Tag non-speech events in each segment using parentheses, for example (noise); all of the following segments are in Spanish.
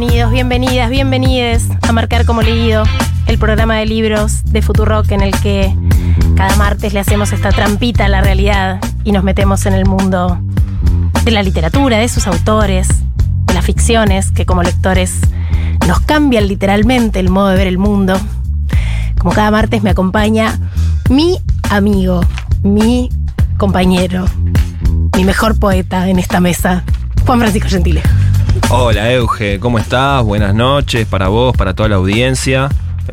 Bienvenidos, bienvenidas, bienvenides a Marcar como Leído, el programa de libros de Futurock en el que cada martes le hacemos esta trampita a la realidad y nos metemos en el mundo de la literatura, de sus autores, de las ficciones que como lectores nos cambian literalmente el modo de ver el mundo. Como cada martes me acompaña mi amigo, mi compañero, mi mejor poeta en esta mesa, Juan Francisco Gentile. Hola Euge, ¿cómo estás? Buenas noches para vos, para toda la audiencia.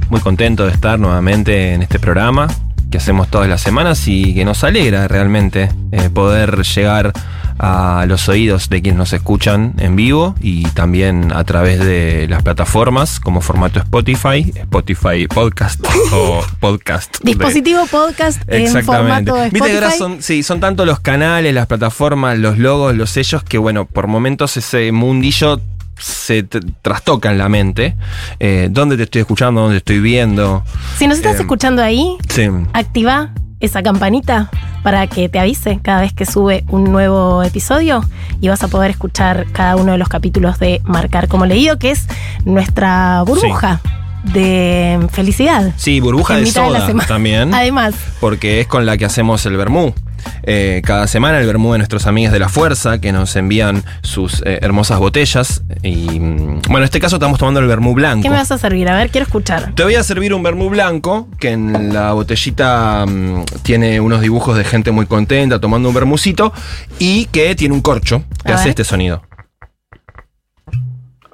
Muy contento de estar nuevamente en este programa que hacemos todas las semanas y que nos alegra realmente eh, poder llegar a los oídos de quienes nos escuchan en vivo y también a través de las plataformas como formato Spotify, Spotify Podcast (laughs) o Podcast. Dispositivo podcast en formato Viste que Spotify. ahora son, sí, son tanto los canales, las plataformas, los logos, los sellos que bueno, por momentos ese mundillo se trastoca en la mente. Eh, ¿Dónde te estoy escuchando? ¿Dónde estoy viendo? Si nos estás Eh, escuchando ahí, Sí. activa esa campanita para que te avise cada vez que sube un nuevo episodio y vas a poder escuchar cada uno de los capítulos de Marcar como leído, que es nuestra burbuja de felicidad. Sí, burbuja de soda también. (laughs) Además, porque es con la que hacemos el vermú. Eh, cada semana el vermú de nuestros amigos de la fuerza que nos envían sus eh, hermosas botellas. Y mm, bueno, en este caso estamos tomando el vermú blanco. ¿qué me vas a servir? A ver, quiero escuchar. Te voy a servir un vermú blanco que en la botellita mm, tiene unos dibujos de gente muy contenta tomando un vermucito y que tiene un corcho que A hace ver. este sonido.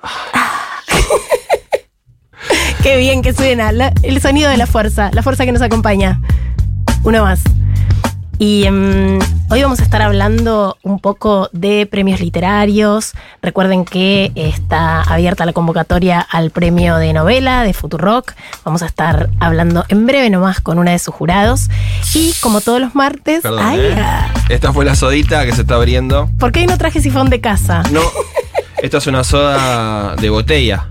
(laughs) Qué bien que suena. la- el sonido de la fuerza, la fuerza que nos acompaña. Uno más. Y em, hoy vamos a estar hablando un poco de premios literarios. Recuerden que está abierta la convocatoria al premio de novela de Futurock. Vamos a estar hablando en breve nomás con una de sus jurados. Y como todos los martes, Perdón, ay, ¿eh? Esta fue la sodita que se está abriendo. ¿por qué no traje sifón de casa? No, esta es una soda de botella.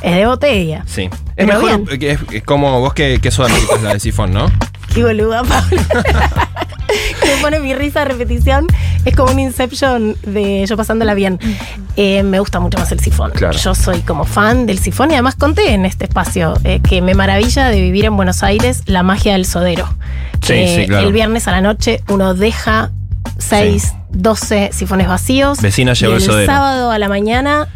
Es de botella. Sí. Es Pero mejor es, es como vos que, que soda necesitas la de sifón, ¿no? Qué boluda. (laughs) Me pone mi risa de repetición. Es como un Inception de yo pasándola bien. Eh, me gusta mucho más el sifón. Claro. Yo soy como fan del sifón y además conté en este espacio eh, que me maravilla de vivir en Buenos Aires la magia del sodero. Sí, sí, claro. El viernes a la noche uno deja 6, Sí. 12 sifones vacíos. Vecina y llegó el el sodero. sábado a la mañana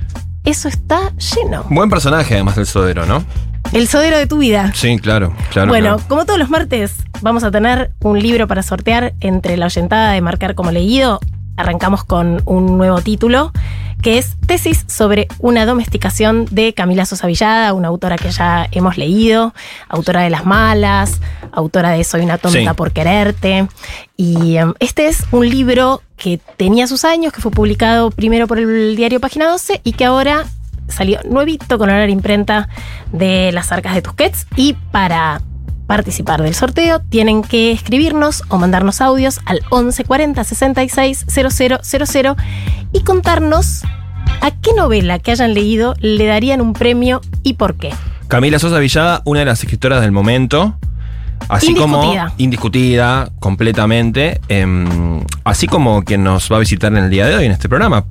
eso está lleno. Buen personaje además del sodero, ¿no? El sodero de tu vida. Sí, claro, claro. Bueno, claro. como todos los martes, vamos a tener un libro para sortear entre la oyentada de marcar como leído. Arrancamos con un nuevo título, que es Tesis sobre una domesticación de Camila Sosa Villada, una autora que ya hemos leído, autora de Las Malas, autora de Soy una tonta Sí. por quererte. Y em, este es un libro que tenía sus años, que fue publicado primero por el diario Página 12 y que ahora salió nuevito con honor imprenta de las arcas de Tusquets y para participar del sorteo tienen que escribirnos o mandarnos audios al 11 40 66 000 y contarnos a qué novela que hayan leído le darían un premio y por qué. Camila Sosa Villada, una de las escritoras del momento. Así Indiscutida. como indiscutida completamente, em, así como quien nos va a visitar en el día de hoy en este programa.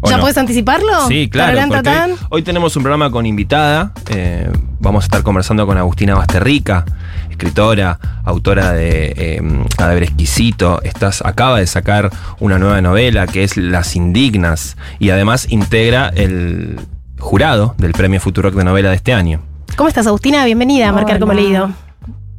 ¿O ¿Ya no? puedes anticiparlo? Sí, claro. Tararán, porque tatán. hoy, hoy tenemos un programa con invitada. eh, vamos a estar conversando con Agustina Basterrica, escritora, autora de eh, Cadáver Exquisito. Estás, acaba de sacar una nueva novela que es Las Indignas y además integra el jurado del Premio Futurock de Novela de este año. ¿Cómo estás, Agustina? Bienvenida a Marcar como Hola. leído.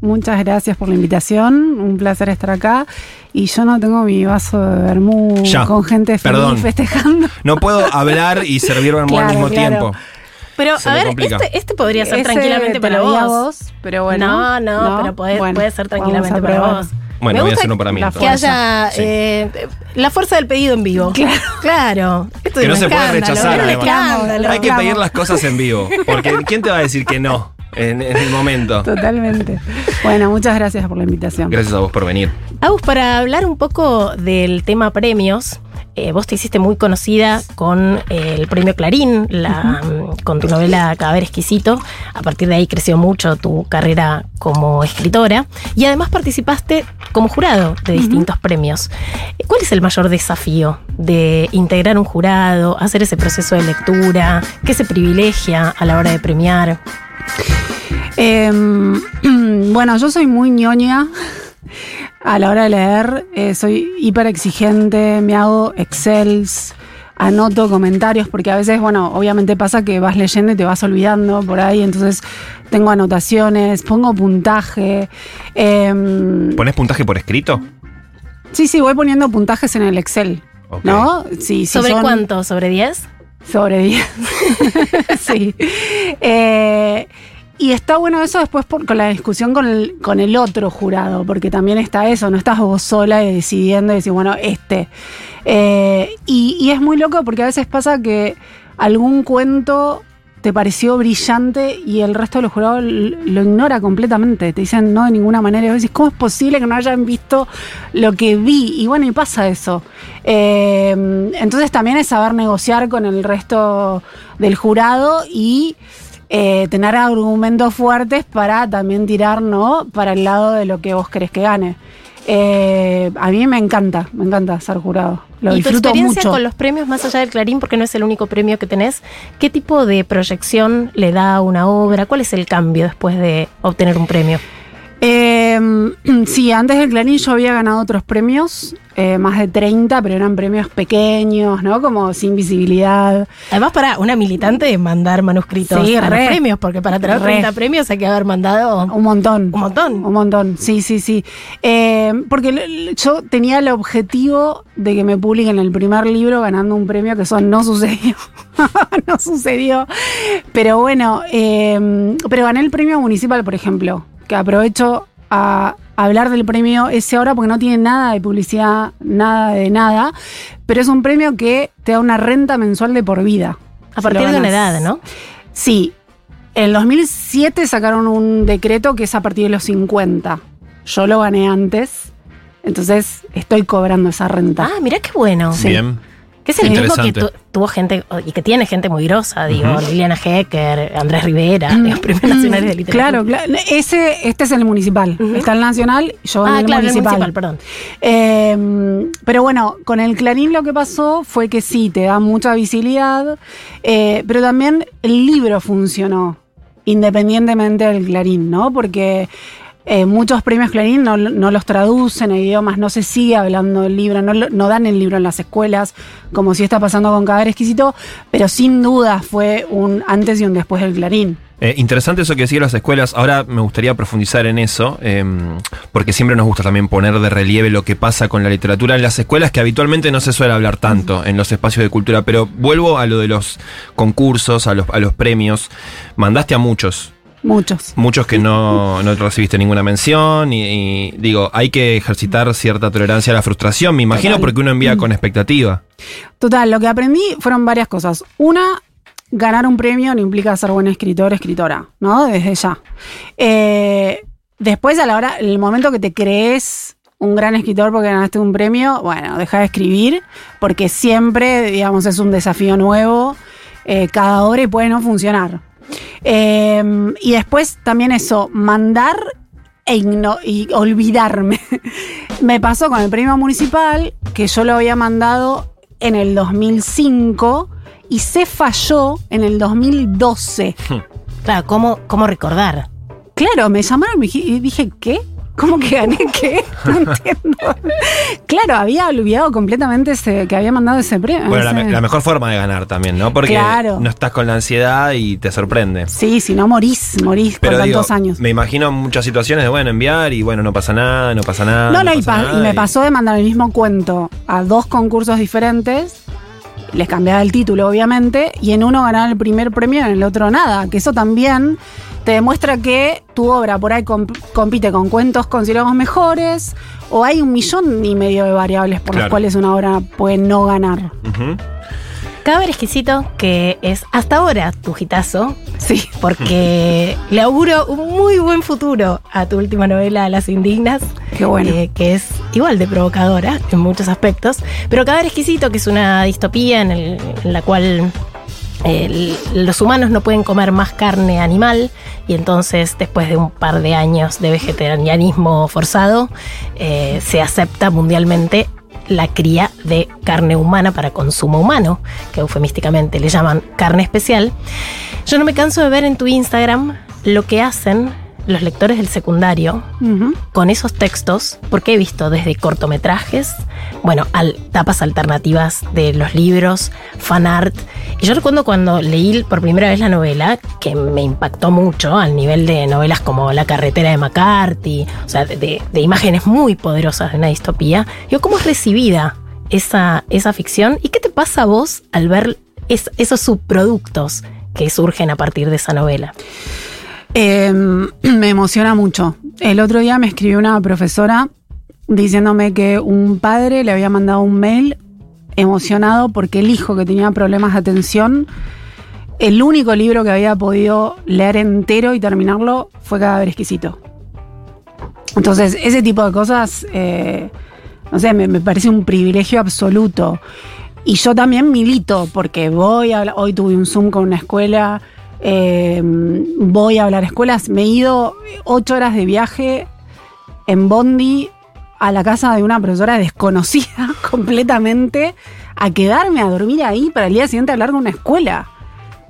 Muchas gracias por la invitación, un placer estar acá. Y yo no tengo mi vaso de vermú Ya, con gente feliz perdón. festejando. No puedo hablar y servir vermú al Claro, mismo claro. tiempo. Pero, Se a ver, este, este podría ser Ese tranquilamente te para vos. pero bueno. no, no, pero puede, Bueno, puede ser tranquilamente para vos. Bueno, Me voy a hacer uno para mí. la Que haya Sí. eh, la fuerza del pedido en vivo. Claro. Claro. Esto Que no se puede rechazar. Hay que pedir las cosas en vivo, porque ¿quién te va a decir que no? En, en el momento. Totalmente. Bueno, muchas gracias por la invitación. Gracias a vos por venir. Agus, para hablar un poco del tema premios, eh, vos te hiciste muy conocida con eh, el premio Clarín, la, mm, con tu novela Cadáver Exquisito. A partir de ahí creció mucho tu carrera como escritora y además participaste como jurado de distintos premios. ¿Cuál es el mayor desafío de integrar un jurado, hacer ese proceso de lectura? ¿Qué se privilegia a la hora de premiar? Em, (clears throat) bueno, yo soy muy ñoña a la hora de leer. eh, soy hiper exigente, me hago excels, anoto comentarios, porque a veces, bueno, obviamente pasa que vas leyendo y te vas olvidando por ahí, entonces tengo anotaciones, pongo puntaje. em, ¿Pones puntaje por escrito? sí, sí, voy poniendo puntajes en el Excel. Ok. ¿No? Sí, sí, ¿Sobre son- cuánto? ¿Sobre 10? Sobre 10. (laughs) sí. Eh, y está bueno eso después con la discusión con el, con el otro jurado, porque también está eso, no estás vos sola y decidiendo y decir, bueno, este. Eh, y es muy loco porque a veces pasa que algún cuento te pareció brillante y el resto de los jurados lo ignora completamente. Te dicen no de ninguna manera. Y vos decís, ¿cómo es posible que no hayan visto lo que vi? Y bueno, y pasa eso. Eh, entonces también es saber negociar con el resto del jurado y eh, tener argumentos fuertes para también tirar, ¿no? Para el lado de lo que vos querés que gane. Eh, a mí me encanta, me encanta ser jurado. Lo y tu experiencia mucho. con los premios más allá del Clarín, porque no es el único premio que tenés, ¿qué tipo de proyección le da a una obra? ¿Cuál es el cambio después de obtener un premio? Eh, (clears throat) sí, antes del Clarín yo había ganado otros premios, eh, más de 30, pero eran premios pequeños, ¿no? Como sin visibilidad. Además, para una militante de mandar manuscritos Sí, a re. los premios, porque para tener Re. 30 premios hay que haber mandado Un montón. un montón. Un montón, sí, sí, sí. Eh, porque yo tenía el objetivo de que me publiquen el primer libro ganando un premio, que eso no (laughs) sucedió. no sucedió. Pero bueno, eh, pero gané el premio municipal, por ejemplo, que aprovecho a hablar del premio ese ahora porque no tiene nada de publicidad, nada de nada, pero es un premio que te da una renta mensual de por vida. A Si partir de una edad, ¿no? Sí. En el 2007 sacaron un decreto que es a partir de los 50. Yo lo gané antes, entonces estoy cobrando esa renta. Ah, mirá qué bueno. Bien. Que es el mismo que tu- tuvo gente, y que tiene gente muy grosa, digo. Liliana Hecker, Andrés Rivera, los premios nacionales de literatura. Claro, claro. Ese, este es el municipal. Ujú. Está el nacional, yo Ah, el claro, el municipal. municipal, perdón. Eh, pero bueno, con el Clarín lo que pasó fue que sí, te da mucha visibilidad, eh, pero también el libro funcionó, independientemente del Clarín, ¿no? Porque eh, muchos premios Clarín no, no los traducen a idiomas, no se sigue hablando del libro, no, no dan el libro en las escuelas, como si está pasando con Cadáver Exquisito, pero sin duda fue un antes y un después del Clarín. Eh, interesante eso que decía las escuelas. Ahora me gustaría profundizar en eso, eh, porque siempre nos gusta también poner de relieve lo que pasa con la literatura en las escuelas, que habitualmente no se suele hablar tanto en los espacios de cultura. Pero vuelvo a lo de los concursos, a los, a los premios. Mandaste a muchos, Muchos. muchos que no, no recibiste ninguna mención. Y, y digo, hay que ejercitar cierta tolerancia a la frustración, me imagino, Total. porque uno envía con expectativa. Total, lo que aprendí fueron varias cosas. Una, ganar un premio no implica ser buen escritor, escritora, ¿no? Desde ya. Eh, después, a la hora, el momento que te crees un gran escritor porque ganaste un premio, bueno, deja de escribir, porque siempre, digamos, es un desafío nuevo, eh, cada hora y puede no funcionar. Eh, y después también eso, mandar e igno- y olvidarme. (laughs) Me pasó con el premio municipal, que yo lo había mandado en el 2005 y se falló en el 2012. Claro, ¿cómo, cómo recordar? Claro, me llamaron y dije- y dije, ¿qué? ¿Cómo que gané (laughs) qué? No entiendo. claro, había olvidado completamente ese, que había mandado ese premio. Bueno, la, ese- me- la mejor forma de ganar también, ¿no? Porque Claro. no estás con la ansiedad y te sorprende. Sí, si no morís, morís Pero digo, tantos años. me imagino muchas situaciones de, bueno, enviar y bueno, no pasa nada, no pasa nada. No, no, y, pasa pa- nada, y me pasó de mandar el mismo cuento a dos concursos diferentes. Les cambiaba el título, obviamente, y en uno ganaba el primer premio y en el otro nada. Que eso también te demuestra que tu obra por ahí comp- compite con cuentos considerados mejores, o hay un millón y medio de variables por Claro. las cuales una obra puede no ganar. Ujú. Cadáver Exquisito, que es hasta ahora tu hitazo, Sí. porque le auguro un muy buen futuro a tu última novela, Las Indignas. Qué bueno. eh, que es igual de provocadora en muchos aspectos. Pero Cadáver Exquisito, que es una distopía en, el- en la cual los humanos no pueden comer más carne animal y entonces después de un par de años de vegetarianismo forzado eh, se acepta mundialmente la cría de carne humana para consumo humano, que eufemísticamente le llaman carne especial. Yo no me canso de ver en tu Instagram lo que hacen los lectores del secundario con esos textos, porque he visto desde cortometrajes, bueno, al, tapas alternativas de los libros, fan art. Y yo recuerdo cuando leí por primera vez la novela, que me impactó mucho al nivel de novelas como La carretera de McCarthy, o sea, de, imágenes muy poderosas de una distopía. Digo, ¿cómo es recibida esa, esa ficción? ¿Y qué te pasa a vos al ver es- esos subproductos que surgen a partir de esa novela? Eh, (clears throat) me emociona mucho. El otro día me escribió una profesora diciéndome que un padre le había mandado un mail emocionado porque el hijo que tenía problemas de atención, el único libro que había podido leer entero y terminarlo fue Cadáver Exquisito. Entonces, ese tipo de cosas, eh, no sé, me, parece un privilegio absoluto. Y yo también milito, porque voy a hoy tuve un Zoom con una escuela, eh, voy a hablar a escuelas, me he ido ocho horas de viaje en Bondi a la casa de una profesora desconocida (laughs) completamente, a quedarme a dormir ahí para el día siguiente hablar con una escuela.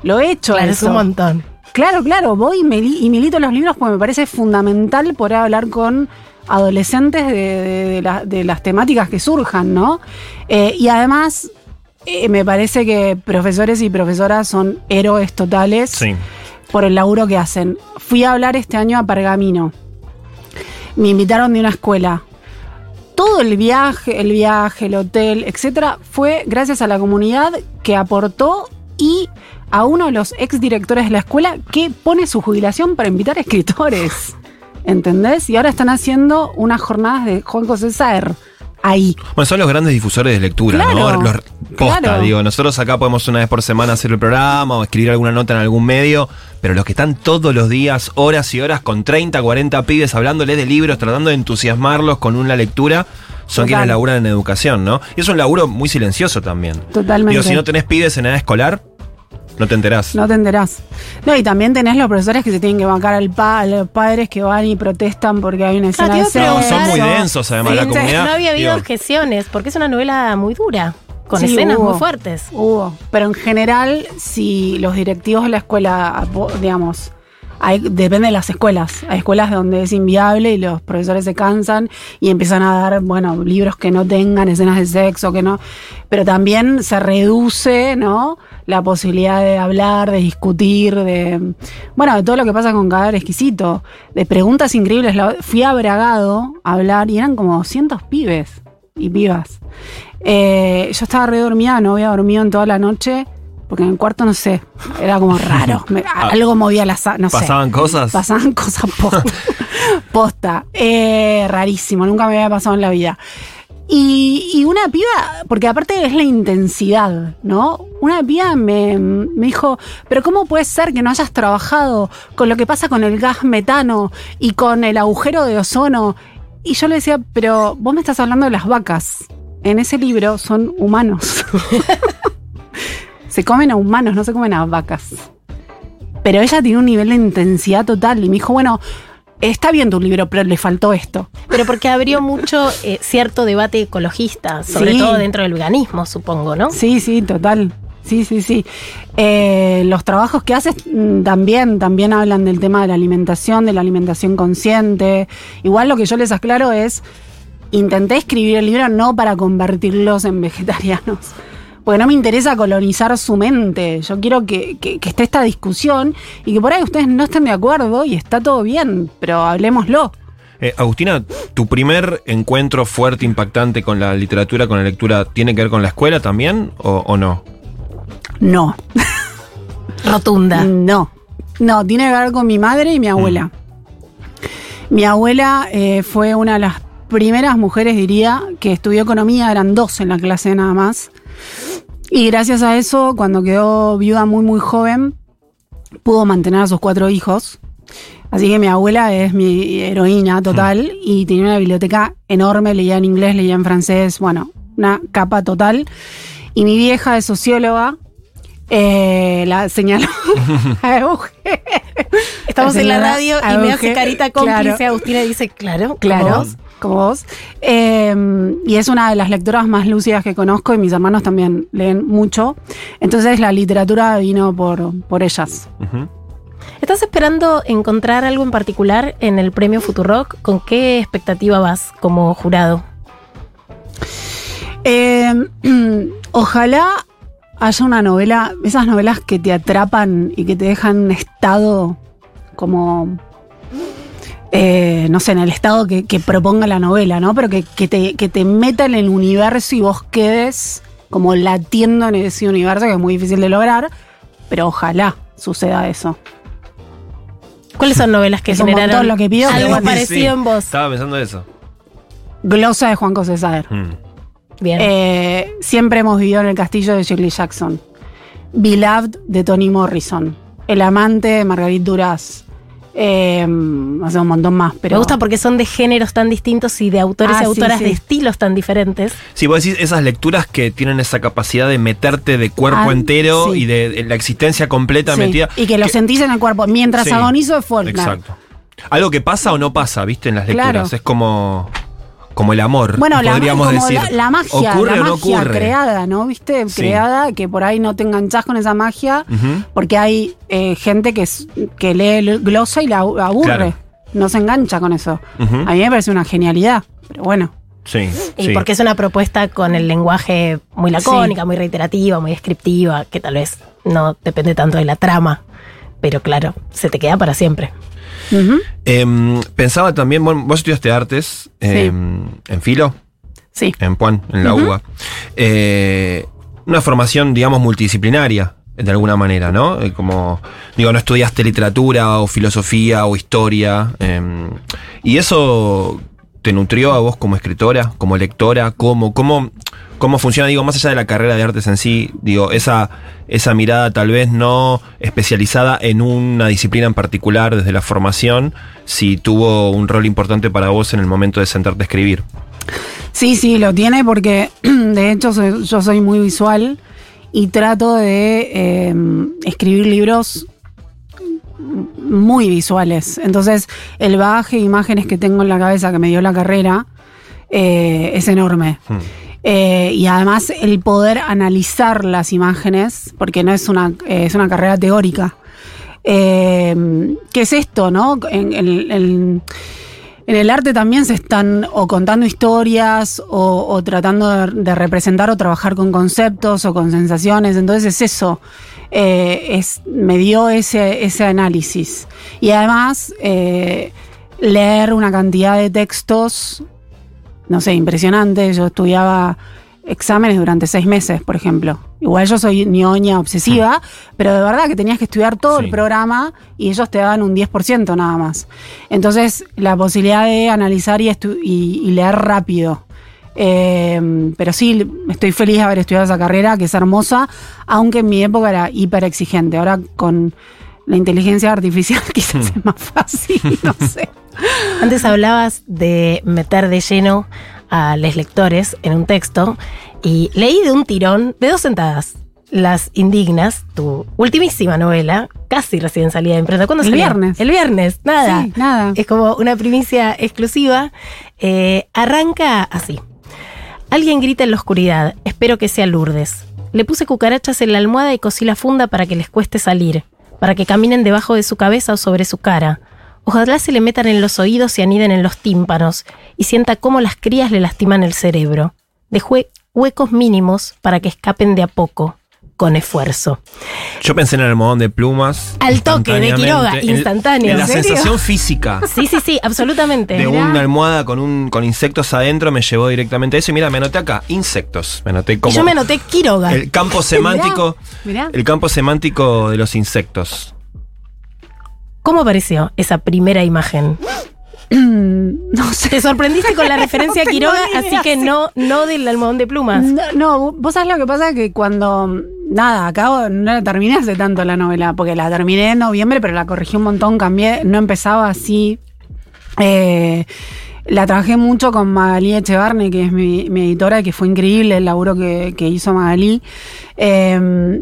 Lo he hecho Claro, es un montón. Claro, claro, voy y, mili- y milito los libros porque me parece fundamental poder hablar con adolescentes de, de- de la- de las temáticas que surjan, ¿no? Eh, y además, eh, me parece que profesores y profesoras son héroes totales Sí. por el laburo que hacen. Fui a hablar este año a Pergamino. Me invitaron de una escuela. Todo el viaje, el viaje, el hotel, etcétera, fue gracias a la comunidad que aportó y a uno de los exdirectores de la escuela que pone su jubilación para invitar escritores. (laughs) ¿Entendés? Y ahora están haciendo unas jornadas de Juan José Saer ahí. Bueno, son los grandes difusores de lectura, Claro, ¿no? Los posta, claro. digo, nosotros acá podemos una vez por semana hacer el programa o escribir alguna nota en algún medio, pero los que están todos los días, horas y horas, con 30, 40 pibes hablándoles de libros, tratando de entusiasmarlos con una lectura, son Total. quienes laburan en educación, ¿no? Y es un laburo muy silencioso también. Totalmente. Digo, si no tenés pibes en edad escolar, no te enterás. No te enterás. No, y también tenés los profesores que se tienen que bancar al pa- a los padres que van y protestan porque hay una escena te de sexo. Son muy densos, además, la Sí, comunidad. No había habido digo, objeciones, porque es una novela muy dura, con Sí, escenas hubo. muy fuertes. Hubo. Pero en general, si los directivos de la escuela, digamos, hay- depende de las escuelas. Hay escuelas donde es inviable y los profesores se cansan y empiezan a dar, bueno, libros que no tengan escenas de sexo, que no. Pero también se reduce, ¿no? La posibilidad de hablar, de discutir, de. Bueno, de todo lo que pasa con Cadáver Exquisito. De preguntas increíbles. Fui a Bragado a hablar y eran como 200 pibes y pibas. Eh, yo estaba re dormida, no había dormido en toda la noche, porque en el cuarto, no sé, era como raro. (laughs) Me- algo movía la sa- no sé. ¿Pasaban cosas? Pasaban cosas posta. (laughs) posta. Eh, rarísimo, nunca me había pasado en la vida. Y, y una piba, porque aparte es la intensidad, ¿no? Una piba me, me dijo, pero ¿cómo puede ser que no hayas trabajado con lo que pasa con el gas metano y con el agujero de ozono? Y yo le decía, pero vos me estás hablando de las vacas. En ese libro son humanos. (laughs) se comen a humanos, no se comen a vacas. Pero ella tiene un nivel de intensidad total y me dijo, bueno, está bien tu libro, pero le faltó esto. Pero porque abrió mucho eh, cierto debate ecologista, sobre Sí. todo dentro del veganismo, supongo, ¿no? Sí, sí, total. Sí, sí, sí. Eh, los trabajos que haces mm, también, también hablan del tema de la alimentación, de la alimentación consciente. Igual lo que yo les aclaro es, intenté escribir el libro no para convertirlos en (laughs) vegetarianos. Porque no me interesa colonizar su mente. Yo quiero que, que- esté esta discusión y que por ahí ustedes no estén de acuerdo y está todo bien, pero hablemoslo. Eh, Agustina, ¿tu primer encuentro fuerte, impactante con la literatura, con la lectura, tiene que ver con la escuela también o no? No. Rotunda. No, no, tiene que ver con mi madre y mi abuela. Mi abuela eh, fue una de las primeras mujeres, diría, que estudió economía, eran dos en la clase nada más. Y gracias a eso, cuando quedó viuda muy, muy joven, pudo mantener a sus cuatro hijos. Así que mi abuela es mi heroína total y tenía una biblioteca enorme, leía en inglés, leía en francés, bueno, una capa total. Y mi vieja es socióloga, eh, la señaló (laughs) a Euge. Estamos en la radio y me Euge, hace carita cómplice. claro. Agustina dice, claro, Claro, como vos. como vos. Eh, y es una de las lectoras más lúcidas que conozco y mis hermanos también leen mucho. Entonces la literatura vino por, por ellas. ¿Estás esperando encontrar algo en particular en el premio Futurock? ¿Con qué expectativa vas como jurado? Eh, (clears throat) ojalá haya una novela, esas novelas que te atrapan y que te dejan en un estado como, eh, no sé, en el estado que, que proponga la novela, ¿no? Pero que, que te, que te meta en el universo y vos quedes como latiendo en ese universo, que es muy difícil de lograr, pero ojalá suceda eso. ¿Cuáles son novelas que Es un generaron montón lo que pido, algo bueno. parecido Sí, en vos? Estaba pensando eso. Glosa de Juan José Saer. Mm. Bien. Eh, siempre hemos vivido en el castillo de Shirley Jackson. Beloved de Toni Morrison. El amante de Margarit Duras. Eh, hace un montón más, pero. Me gusta porque son de géneros tan distintos y de autores Ah, y autoras sí. de estilos tan diferentes. Sí, vos decís esas lecturas que tienen esa capacidad de meterte de cuerpo Ah, entero sí. y de, de la existencia completa Sí, metida. Y que lo sentís en el cuerpo. Mientras Sí, agonizo es Faulkner. Exacto. Algo que pasa o no pasa, ¿viste? En las lecturas. Claro. Es como, como el amor. Bueno, la, podríamos como decir. la, la magia, ¿Ocurre la o no magia ocurre? creada, ¿no? ¿Viste? Sí. Creada, que por ahí no te enganchás con esa magia, porque hay eh, gente que, es- que lee el glosa y la abu- aburre. Claro. No se engancha con eso. A mí me parece una genialidad, pero bueno. Sí. Y sí. porque es una propuesta con el lenguaje muy lacónica, muy reiterativa, muy descriptiva, que tal vez no depende tanto de la trama. Pero claro, se te queda para siempre. Em, pensaba también, bueno, vos estudiaste artes em, en Filo, Sí. en Puan, en la UBA. Eh, una formación, digamos, multidisciplinaria, de alguna manera, ¿no? Eh, Como, digo, no estudiaste literatura o filosofía o historia. em, y eso te nutrió a vos como escritora, como lectora, cómo, cómo, cómo funciona, digo, más allá de la carrera de artes en sí, digo, esa, esa mirada tal vez no especializada en una disciplina en particular desde la formación, si tuvo un rol importante para vos en el momento de sentarte a escribir. Sí, sí, lo tiene porque (clears throat) de hecho soy- yo soy muy visual y trato de eh, escribir libros muy visuales. Entonces, el bagaje de imágenes que tengo en la cabeza que me dio la carrera eh, es enorme. Hmm. Eh, y además el poder analizar las imágenes, porque no es una, eh, es una carrera teórica. Eh, ¿Qué es esto, no? En, en- en- el arte también se están o contando historias o, tratando de, representar o trabajar con conceptos o con sensaciones. Entonces es eso. es, me dio ese, ese análisis. Y además leer una cantidad de textos, no sé, impresionante. Yo estudiaba exámenes durante seis meses, por ejemplo. Igual yo soy ñoña obsesiva, pero de verdad que tenías que estudiar todo Sí. el programa y ellos te daban un 10% nada más. Entonces, la posibilidad de analizar y, estu- y- y leer rápido. Eh, pero sí, estoy feliz de haber estudiado esa carrera, que es hermosa, aunque en mi época era hiper exigente. Ahora con la inteligencia artificial (laughs) quizás es más fácil, no sé. Antes hablabas de meter de lleno a los lectores en un texto y leí de un tirón, de dos sentadas, Las Indignas, tu ultimísima novela, casi recién salida de imprenta. ¿Cuándo El salió? viernes. El viernes, nada. Sí, nada. Es como una primicia exclusiva. Eh, arranca así. Alguien grita en la oscuridad. Espero que sea Lourdes. Le puse cucarachas en la almohada y cosí la funda para que les cueste salir, para que caminen debajo de su cabeza o sobre su cara. Ojalá se le metan en los oídos y aniden en los tímpanos y sienta cómo las crías le lastiman el cerebro. Dejé huecos mínimos para que escapen de a poco, con esfuerzo. Yo pensé en el almohadón de plumas. Al toque, de Quiroga, en- instantáneo. En la sensación física Sí, sí, sí, absolutamente. de Mirá. una almohada con, un, con insectos adentro me llevó directamente a eso. Y mira, me anoté acá, insectos. Me anoté y como yo me anoté Quiroga. el campo (laughs) semántico. Mirá. El campo semántico de los insectos. ¿Cómo apareció esa primera imagen? (clears throat) no sé. Te sorprendiste con la (laughs) referencia a No tengo Quiroga, idea, así que sí. no, no del almohadón de plumas. No, no, vos sabés lo que pasa que cuando. Nada, acabo, no la terminé hace tanto la novela, porque la terminé en noviembre, pero la corregí un montón, cambié, no empezaba así. Eh, la trabajé mucho con Magalí Echevarne, que es mi, mi editora, que fue increíble el laburo que, que hizo Magalí. Eh,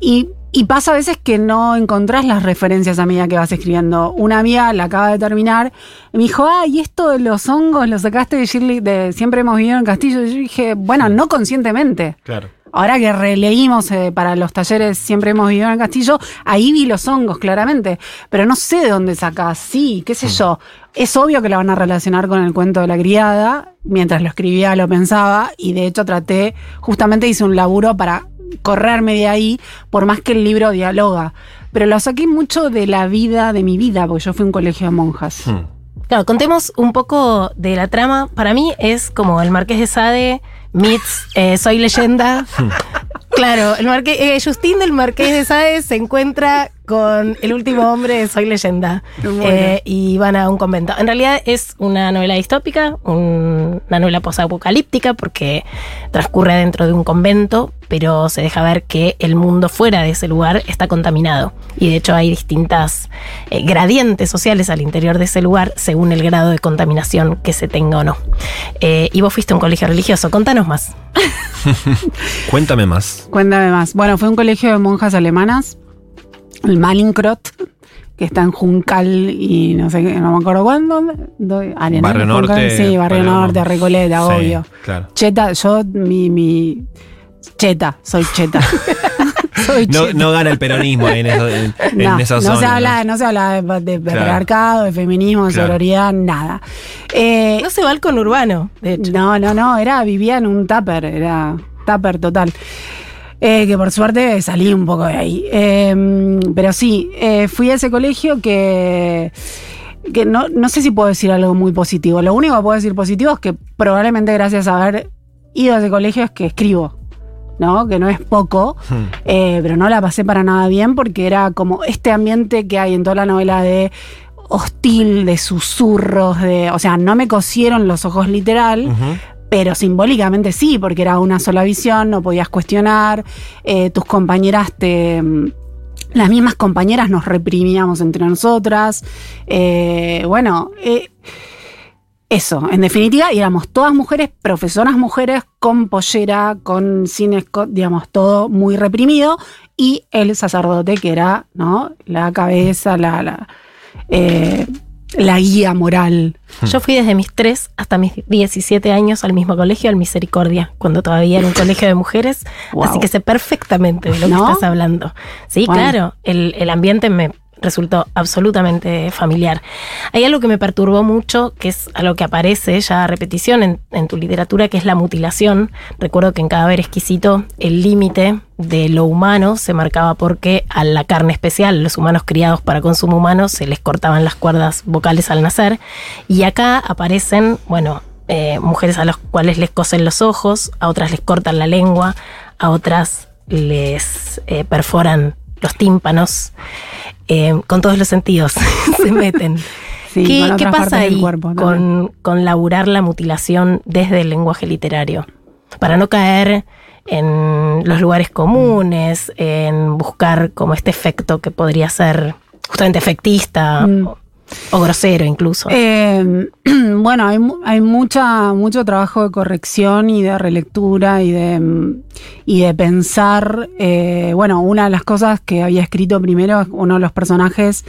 y, y pasa a veces que no encontrás las referencias a medida que vas escribiendo. Una amiga la acaba de terminar, y me dijo, ah, y esto de los hongos lo sacaste de Shirley, de Siempre hemos vivido en Castillo. Y yo dije, bueno, no conscientemente. Claro. Ahora que releímos eh, para los talleres Siempre hemos vivido en el castillo, ahí vi los hongos, claramente. Pero no sé de dónde sacás. Sí, qué sé yo. Es obvio que la van a relacionar con el cuento de la criada. Mientras lo escribía, lo pensaba. Y de hecho, traté, justamente hice un laburo para correrme de ahí, por más que el libro dialoga. Pero lo saqué mucho de la vida, de mi vida, porque yo fui a un colegio de monjas. Hmm. Claro, contemos un poco de la trama. Para mí es como el Marqués de Sade meets eh, Soy Leyenda. Claro, el Marqués, eh, Justín del Marqués de Sade se encuentra con el último hombre de Soy Leyenda Bueno. Eh, y van a un convento. En realidad es una novela distópica, un- una novela posapocalíptica porque transcurre dentro de un convento, pero se deja ver que el mundo fuera de ese lugar está contaminado. Y de hecho hay distintas eh, gradientes sociales al interior de ese lugar según el grado de contaminación que se tenga o no. Eh, y vos fuiste a un colegio religioso, contanos más. (laughs) Cuéntame más. Cuéntame más. Bueno, fue un colegio de monjas alemanas, el Malinkrot, que está en Juncal y no sé qué, no me acuerdo cuándo. Arenal, Barrio Juncal. Norte, Sí, Barrio. Norte, Recoleta, Sí, obvio. Claro. Cheta, yo, mi, mi. Cheta, soy cheta. (laughs) (laughs) soy No, cheta. no gana el peronismo ahí en, eso- en- en No, esa no zona. se habla, no se habla de, de patriarcado, de feminismo, de Claro. sororidad, nada. Eh, No se va al conurbano, de hecho. no, no, no, era, vivía en un tupper, era tupper total. Eh, que por suerte salí un poco de ahí. Eh, pero sí, eh, fui a ese colegio que, que no, no sé si puedo decir algo muy positivo. Lo único que puedo decir positivo es que probablemente gracias a haber ido a ese colegio es que escribo. ¿no? Que no es poco, Hmm. eh, pero no la pasé para nada bien porque era como este ambiente que hay en toda la novela de hostil, de susurros, de, o sea, no me cosieron los ojos literal. Pero simbólicamente sí, porque era una sola visión, no podías cuestionar, eh, tus compañeras te... mm, Las mismas compañeras nos reprimíamos entre nosotras. eh, bueno, eh, eso, en definitiva, éramos todas mujeres, profesoras mujeres, con pollera, con cines, digamos, todo muy reprimido, y el sacerdote que era, ¿no? La cabeza, la, la, la guía moral. Yo fui desde mis 3 hasta mis 17 años al mismo colegio, al Misericordia, cuando todavía era un colegio de mujeres. Wow. Así que sé perfectamente de lo ¿No? que estás hablando. Sí, claro, el, el ambiente me resultó absolutamente familiar. Hay algo que me perturbó mucho, que es algo que aparece ya a repetición en, en tu literatura, que es la mutilación. Recuerdo que en Cadáver Exquisito el límite de lo humano se marcaba porque a la carne especial, los humanos criados para consumo humano, se les cortaban las cuerdas vocales al nacer. Y acá aparecen, bueno, eh, mujeres a las cuales les cosen los ojos, a otras les cortan la lengua, a otras les eh, perforan los tímpanos. Eh, con todos los sentidos (laughs) se meten. (laughs) Sí, ¿Qué, qué pasa ahí cuerpo con, con laburar la mutilación desde el lenguaje literario? Para no caer en los lugares comunes, en buscar como este efecto que podría ser justamente efectista Mm. o, o grosero incluso. Eh, (clears throat) bueno, hay, hay mucha, mucho trabajo de corrección y de relectura y de, mm, y de pensar. eh, bueno, una de las cosas que había escrito primero es uno de los personajes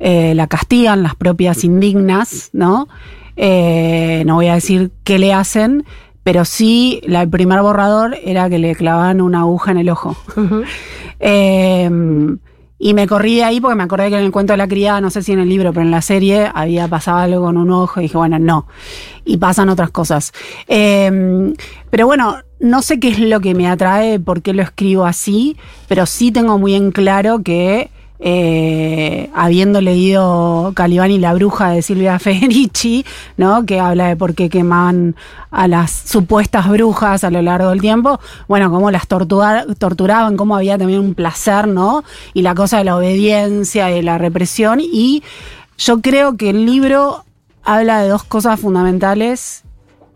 eh, la castigan, las propias indignas, ¿no? Eh, no voy a decir qué le hacen, pero sí, la, el primer borrador era que le clavaban una aguja en el ojo. Eh, y me corrí ahí porque me acordé que en el cuento de la criada, no sé si en el libro, pero en la serie había pasado algo con un ojo y dije, bueno, no. Y pasan otras cosas. Eh, pero bueno, no sé qué es lo que me atrae, por qué lo escribo así, pero sí tengo muy en claro que eh, habiendo leído Calibán y la bruja de Silvia (laughs) Federici, ¿no? que habla de por qué quemaban a las supuestas brujas a lo largo del tiempo, bueno, cómo las tortura- torturaban, cómo había también un placer, ¿no? Y la cosa de la obediencia y la represión. Y yo creo que el libro habla de dos cosas fundamentales,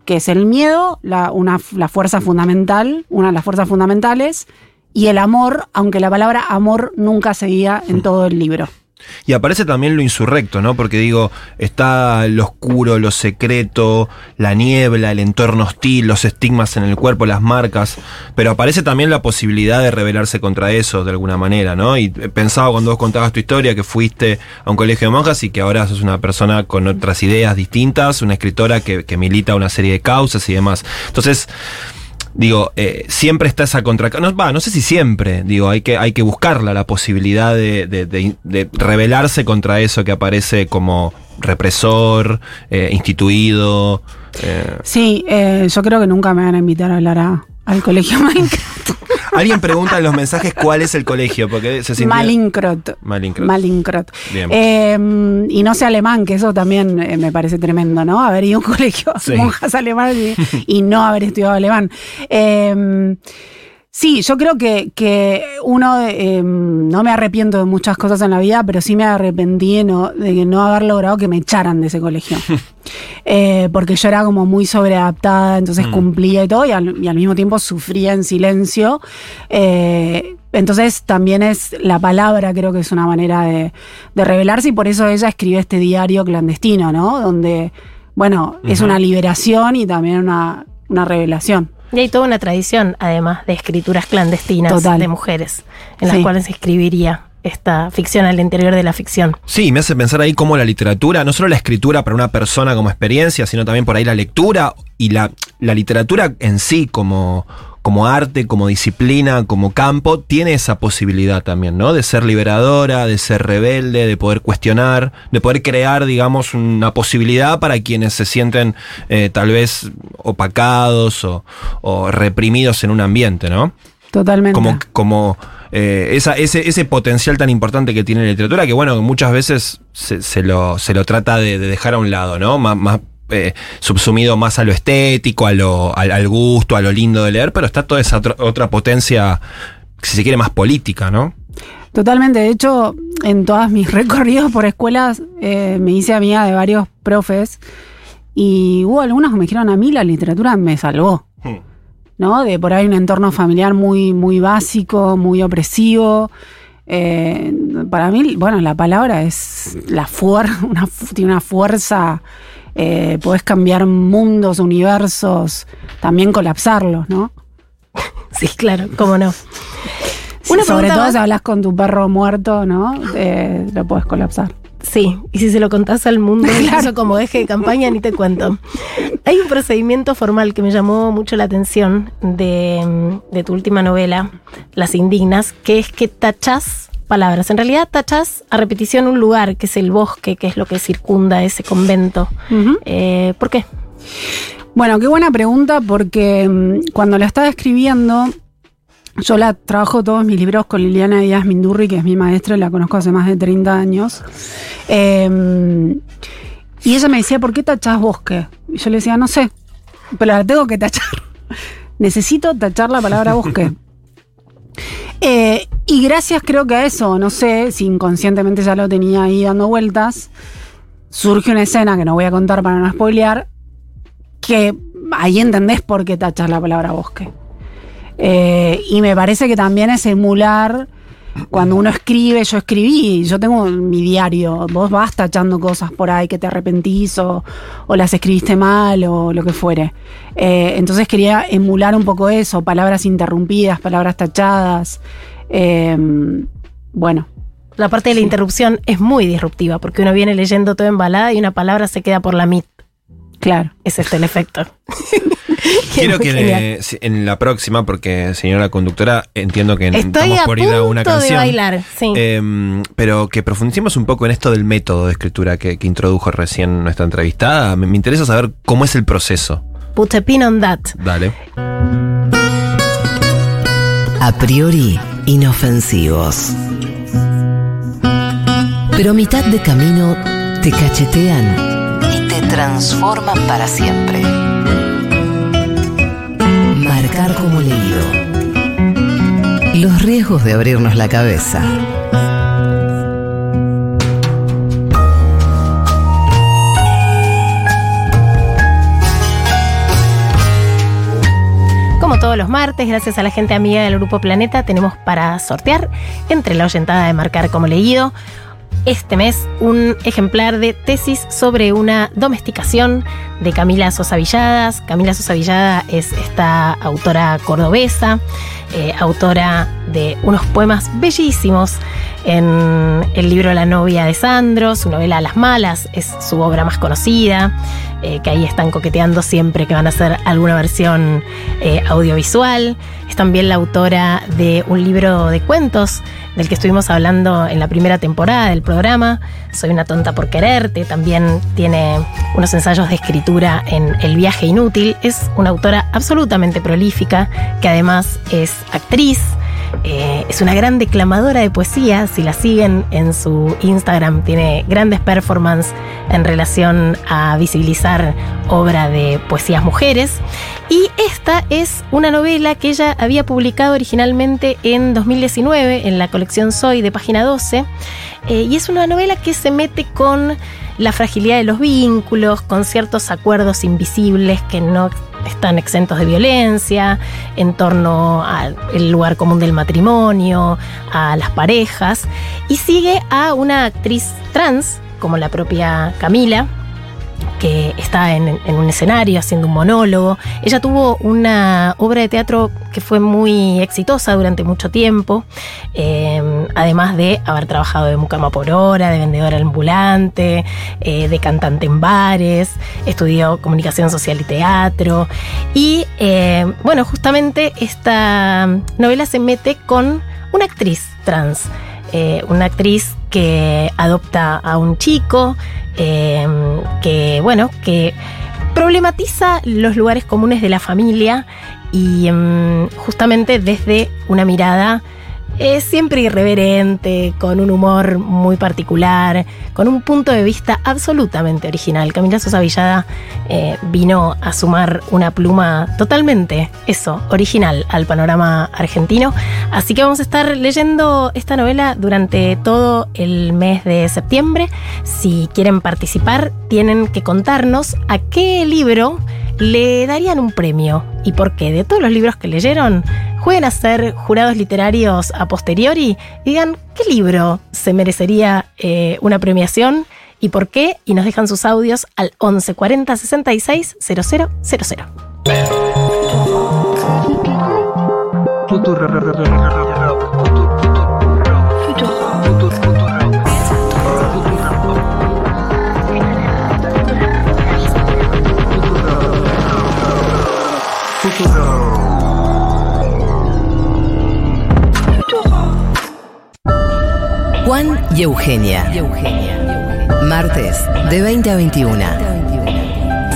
que es el miedo, la, una, la fuerza fundamental, una de las fuerzas fundamentales, y el amor, aunque la palabra amor nunca seguía en todo el libro. Y aparece también lo insurrecto, ¿no? Porque digo, está lo oscuro, lo secreto, la niebla, el entorno hostil, los estigmas en el cuerpo, las marcas, pero aparece también la posibilidad de rebelarse contra eso de alguna manera, ¿no? Y pensaba cuando vos contabas tu historia que fuiste a un colegio de monjas y que ahora sos una persona con otras ideas distintas, una escritora que, que milita una serie de causas y demás. Entonces, digo, eh, siempre está esa contra... No, va, no sé si siempre, digo, hay que, hay que buscarla, la posibilidad de, de, de, rebelarse contra eso que aparece como represor, eh, instituido. Eh. Sí, eh, yo creo que nunca me van a invitar a hablar a, al colegio (laughs) Minecraft. Alguien pregunta en los mensajes cuál es el colegio, porque se siente... Malinkrot. Malinkrot. Malinkrot. Eh, y no sé alemán, que eso también eh, me parece tremendo, ¿no? Haber ido a un (laughs) colegio sí. monjas alemanas y, y, no haber estudiado alemán. Eh, Sí, yo creo que, que uno, eh, no me arrepiento de muchas cosas en la vida, pero sí me arrepentí de no, de no haber logrado que me echaran de ese colegio. (laughs) eh, porque yo era como muy sobreadaptada, entonces mm. cumplía y todo, y al, y al, mismo tiempo sufría en silencio. Eh, entonces también es la palabra, creo que es una manera de, de revelarse, y por eso ella escribe este diario clandestino, ¿no? Donde, bueno, uh -huh. es una liberación y también una, una revelación. Y hay toda una tradición, además, de escrituras clandestinas Total. de mujeres, en las sí. cuales se escribiría esta ficción al interior de la ficción. Sí, me hace pensar ahí cómo la literatura, no solo la escritura para una persona como experiencia, sino también por ahí la lectura y la, la literatura en sí como, como arte, como disciplina, como campo, tiene esa posibilidad también, ¿no? De ser liberadora, de ser rebelde, de poder cuestionar, de poder crear, digamos, una posibilidad para quienes se sienten eh, tal vez opacados o, o, reprimidos en un ambiente, ¿no? Totalmente. Como, como eh, esa, ese, ese potencial tan importante que tiene la literatura, que bueno, muchas veces se, se, lo, se lo trata de, de dejar a un lado, ¿no? Más, más eh, subsumido más a lo estético, a lo, al, al, gusto, a lo lindo de leer, pero está toda esa otra, otra potencia, si se quiere, más política, ¿no? Totalmente. De hecho, en todos mis (laughs) recorridos por escuelas eh, me hice amiga de varios profes y hubo algunos que me dijeron a mí la literatura me salvó. Hmm. ¿No? De por ahí un entorno familiar muy, muy básico, muy opresivo. Eh, para mí, bueno, la palabra es la fuerza, (laughs) tiene una fuerza eh, podés cambiar mundos, universos, también colapsarlos, ¿no? (laughs) Sí, claro, cómo no. Una sobre todo si hablas con tu perro muerto, ¿no? Eh, lo puedes colapsar. Sí, y si se lo contás al mundo, (laughs) claro. como eje de campaña, ni te cuento. Hay un procedimiento formal que me llamó mucho la atención de, de tu última novela, Las Indignas, que es que tachás palabras. En realidad tachas a repetición un lugar, que es el bosque, que es lo que circunda ese convento. Uh -huh. eh, ¿Por qué? Bueno, qué buena pregunta, porque um, cuando la estaba escribiendo, yo la trabajo todos mis libros con Liliana Díaz Mindurri, que es mi maestra, la conozco hace más de 30 años. Eh, y ella me decía, ¿por qué tachás bosque? Y yo le decía, no sé, pero la tengo que tachar. (laughs) Necesito tachar la palabra bosque. (laughs) Eh, y gracias creo que a eso, no sé si inconscientemente ya lo tenía ahí dando vueltas, surge una escena que no voy a contar para no spoilear, que ahí entendés por qué tachar la palabra bosque. Eh, y me parece que también es emular cuando uno escribe, yo escribí, yo tengo mi diario, vos vas tachando cosas por ahí que te arrepentís o, o las escribiste mal o lo que fuere. Eh, entonces quería emular un poco eso, palabras interrumpidas, palabras tachadas. Eh, bueno. La parte de la interrupción es muy disruptiva porque uno viene leyendo todo embalada y una palabra se queda por la mitad. Claro. Es este el efecto. (laughs) Quiero que le, en la próxima, porque señora conductora, entiendo que Estoy estamos por ir a una canción. De bailar, sí. eh, pero que profundicemos un poco en esto del método de escritura que, que introdujo recién nuestra entrevistada. Me, me, interesa saber cómo es el proceso. Put a pin on that. Dale. A priori, inofensivos. Pero a mitad de camino te cachetean transforman para siempre. Marcar como leído. Los riesgos de abrirnos la cabeza. Como todos los martes, gracias a la gente amiga del Grupo Planeta, tenemos para sortear entre la oyentada de Marcar como leído este mes un ejemplar de tesis sobre una domesticación de Camila Sosa Villadas. Camila Sosa Villada es esta autora cordobesa, eh, autora de unos poemas bellísimos en el libro La novia de Sandro, su novela Las Malas es su obra más conocida, eh, que ahí están coqueteando siempre que van a hacer alguna versión eh, audiovisual. Es también la autora de un libro de cuentos del que estuvimos hablando en la primera temporada del programa, Soy una tonta por quererte, también tiene unos ensayos de escritura en El viaje inútil, es una autora absolutamente prolífica, que además es actriz, eh, es una gran declamadora de poesía. Si la siguen en su Instagram, tiene grandes performances en relación a visibilizar obra de poesías mujeres. Y esta es una novela que ella había publicado originalmente en 2019 en la colección Soy de página 12. Eh, y es una novela que se mete con la fragilidad de los vínculos, con ciertos acuerdos invisibles que no están exentos de violencia, en torno al lugar común del matrimonio, a las parejas, y sigue a una actriz trans, como la propia Camila, que está en, un escenario haciendo un monólogo. Ella tuvo una obra de teatro que fue muy exitosa durante mucho tiempo, eh, además de haber trabajado de mucama por hora, de vendedora ambulante, eh, de cantante en bares, estudió comunicación social y teatro. Y eh, bueno, justamente esta novela se mete con una actriz trans. Una actriz que adopta a un chico, em, que, bueno, que problematiza los lugares comunes de la familia y em, justamente desde una mirada es siempre irreverente, con un humor muy particular, con un punto de vista absolutamente original. Camila Sosa Villada eh, vino a sumar una pluma totalmente, eso, original al panorama argentino. Así que vamos a estar leyendo esta novela durante todo el mes de septiembre. Si quieren participar, tienen que contarnos a qué libro le darían un premio y por qué. De todos los libros que leyeron, jueguen a ser jurados literarios a posteriori y digan qué libro se merecería eh, una premiación y por qué, y nos dejan sus audios al 11 40 66 0000. Juan y Eugenia. Martes de 20 a 21.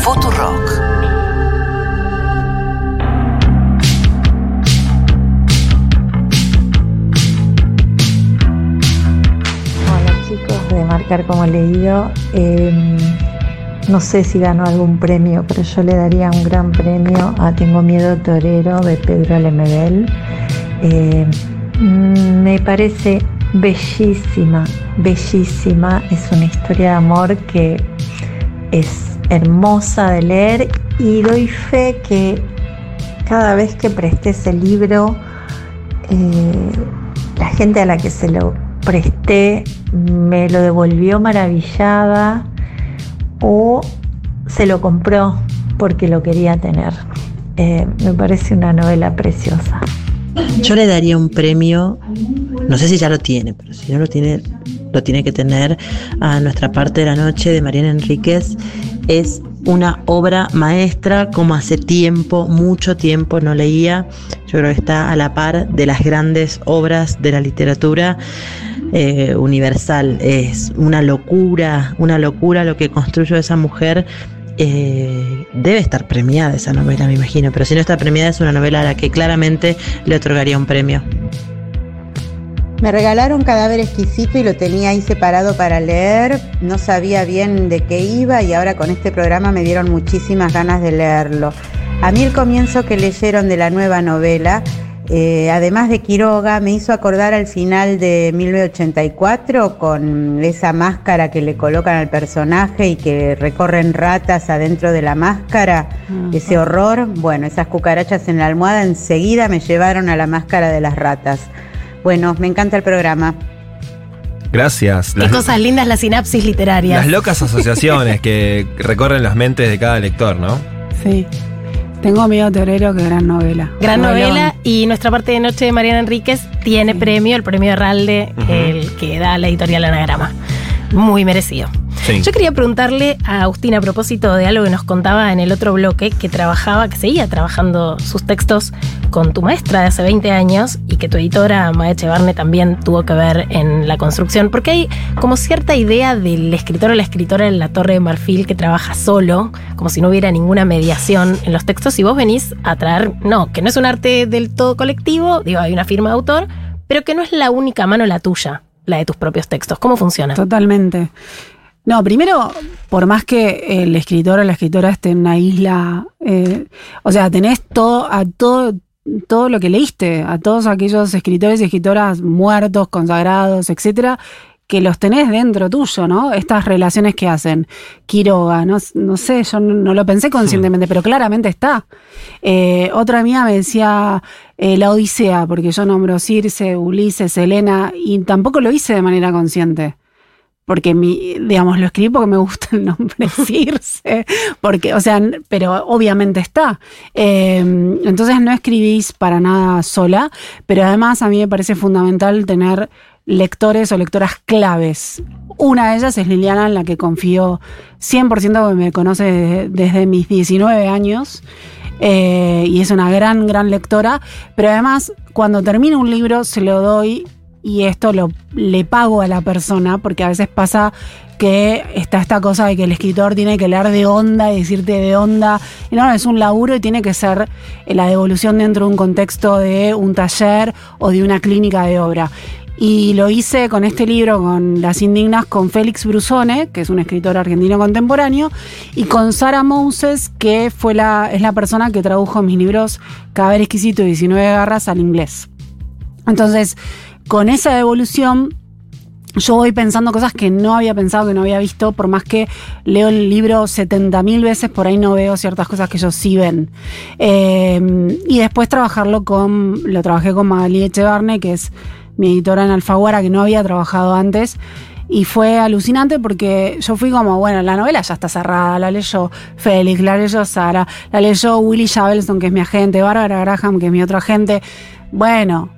Futurock. Hola chicos de Marcar como leído. Em, no sé si ganó algún premio, pero yo le daría un gran premio a Tengo Miedo Torero de Pedro Lemebel. Em, me parece bellísima, bellísima. Es una historia de amor que es hermosa de leer y doy fe que cada vez que presté ese libro, eh, la gente a la que se lo presté me lo devolvió maravillada o se lo compró porque lo quería tener. Eh, me parece una novela preciosa. Yo le daría un premio, no sé si ya lo tiene, pero si no lo tiene, lo tiene que tener a nuestra parte de la noche de Mariana Enríquez. Es una obra maestra, como hace tiempo, mucho tiempo no leía. Yo creo que está a la par de las grandes obras de la literatura eh, universal. Es una locura, una locura lo que construyó esa mujer eh, debe estar premiada esa novela, me imagino, pero si no está premiada es una novela a la que claramente le otorgaría un premio. Me regalaron Cadáver Exquisito y lo tenía ahí separado para leer. No sabía bien de qué iba y ahora con este programa me dieron muchísimas ganas de leerlo. A mí el comienzo que leyeron de la nueva novela Eh, además de Quiroga, me hizo acordar al final de 1984 con esa máscara que le colocan al personaje y que recorren ratas adentro de la máscara, ese horror. Bueno, esas cucarachas en la almohada enseguida me llevaron a la máscara de las ratas. Bueno, me encanta el programa. Gracias. Qué Las, cosas lindas las sinapsis literarias. las locas asociaciones que (laughs) recorren las mentes de cada lector, ¿no? Sí. Tengo amigo torero que gran novela. Gran Novelón. novela y nuestra parte de noche de Mariana Enríquez tiene premio, el premio Herralde, Ujú. el que da la editorial Anagrama. Muy merecido. Sí. Yo quería preguntarle a Agustina a propósito de algo que nos contaba en el otro bloque, que trabajaba, que seguía trabajando sus textos con tu maestra de hace 20 años y que tu editora, Maeche Barne, también tuvo que ver en la construcción, porque hay como cierta idea del escritor o la escritora en la Torre de Marfil que trabaja solo, como si no hubiera ninguna mediación en los textos, y vos venís a traer, no, que no es un arte del todo colectivo, digo, hay una firma de autor, pero que no es la única mano la tuya, la de tus propios textos. ¿Cómo funciona? Totalmente. No, primero, por más que el escritor o la escritora esté en una isla, eh, o sea, tenés todo, a todo, todo lo que leíste, a todos aquellos escritores y escritoras muertos, consagrados, etcétera, que los tenés dentro tuyo, ¿no? Estas relaciones que hacen. Quiroga, no, no sé, yo no, no lo pensé conscientemente, pero claramente está. Eh, otra amiga me decía eh, la Odisea, porque yo nombro Circe, Ulises, Helena, y tampoco lo hice de manera consciente. Porque mi, digamos, lo escribí porque me gusta el nombre (laughs) Circe, porque, o sea, pero obviamente está. Eh, entonces no escribís para nada sola, pero además a mí me parece fundamental tener lectores o lectoras claves. Una de ellas es Liliana, en la que confío 100% porque me conoce desde, desde mis 19 años. eh, y es una gran, gran lectora. Pero además, cuando termino un libro, se lo doy y esto lo, le pago a la persona, porque a veces pasa que está esta cosa de que el escritor tiene que leer de onda y decirte de onda. Y no, es un laburo y tiene que ser eh, la devolución dentro de un contexto de un taller o de una clínica de obra. Y lo hice con este libro, con Las Indignas, con Félix Brusone, que es un escritor argentino contemporáneo, y con Sara Moses, que fue la, es la persona que tradujo mis libros Caber Exquisito y 19 Garras al inglés. Entonces, con esa devolución, yo voy pensando cosas que no había pensado, que no había visto, por más que leo el libro 70.000 veces, por ahí no veo ciertas cosas que ellos sí ven. Eh, y después trabajarlo con, lo trabajé con Magali Echevarne, que es mi editora en Alfaguara, que no había trabajado antes. Y fue alucinante porque yo fui como, bueno, la novela ya está cerrada, la leyó Félix, la leyó Sara, la leyó Willy Javelson, que es mi agente, Bárbara Graham, que es mi otro agente. Bueno,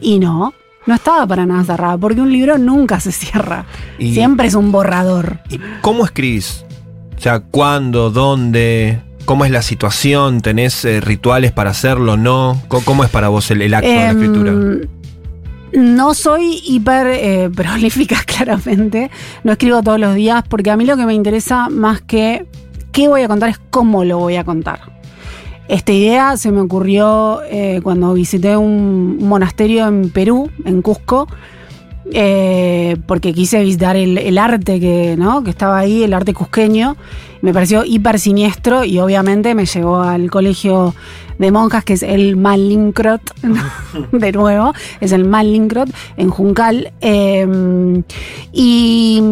y no, no estaba para nada cerrada, porque un libro nunca se cierra. Y- Siempre es un borrador. ¿Y cómo escribís? O sea, ¿cuándo? ¿Dónde? ¿Cómo es la situación? ¿Tenés eh, rituales para hacerlo? ¿No? ¿Cómo, cómo es para vos el, el acto de la Em, escritura? No soy hiper eh, (laughs) prolífica, claramente. No escribo todos los días, porque a mí lo que me interesa más que qué voy a contar es cómo lo voy a contar. Esta idea se me ocurrió eh, cuando visité un, monasterio en Perú, en Cusco, eh, porque quise visitar el, el arte que, ¿no? que estaba ahí, el arte cusqueño. Me pareció hiper siniestro y obviamente me llevó al colegio de monjas, que es el Malincrot, (laughs) de nuevo, es el Malincrot en Juncal. eh, y,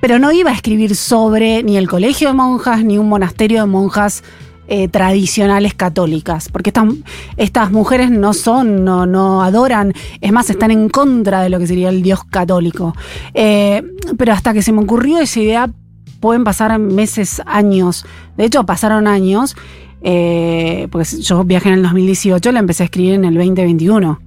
pero no iba a escribir sobre ni el colegio de monjas ni un monasterio de monjas eh, tradicionales católicas, porque estas, mujeres no son, no, no adoran, es más, están en contra de lo que sería el Dios católico. Eh, pero hasta que se me ocurrió esa idea, pueden pasar meses, años. De hecho, pasaron años, eh, yo viajé en el 2018, la empecé a escribir en el 2021.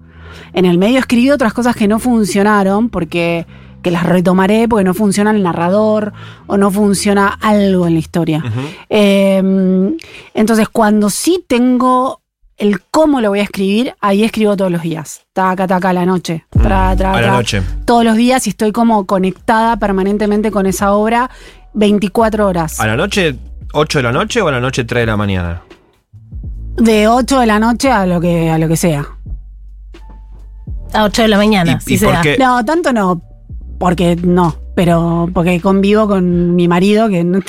En el medio escribí otras cosas que no funcionaron, porque que las retomaré porque no funciona el narrador o no funciona algo en la historia. Eh, entonces, cuando sí tengo el cómo lo voy a escribir, ahí escribo todos los días. Taca, taca, a la noche. Tra, tra, a la tra. noche. Todos los días y estoy como conectada permanentemente con esa obra 24 horas. ¿A la noche, 8 de la noche o a la noche 3 de la mañana? De 8 de la noche a lo que, a lo que sea. A 8 de la mañana, ¿Y- si y se por da. qué? No, tanto no, porque no. pero porque convivo con mi marido, que no,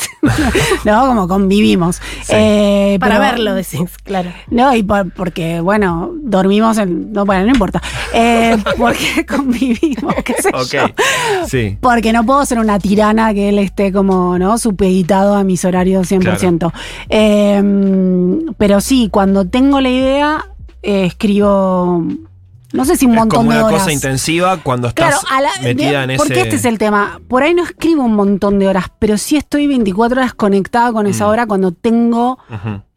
(laughs) no, como convivimos. Eh, Para pero- verlo, decís, claro. No, y por- porque, bueno, dormimos en. No, bueno, no importa. Eh, porque (laughs) convivimos, qué sé yo. Ok. Sí. Porque no puedo ser una tirana que él esté como, ¿no? Supeditado a mis horarios 100%. Eh, pero sí, cuando tengo la idea, eh, escribo. No sé si un Es montón como de una horas. cosa intensiva cuando Claro, estás a la- metida de- en porque ese. este es el tema. Por ahí no escribo un montón de horas, pero sí estoy 24 horas conectada con esa Mm. hora cuando tengo.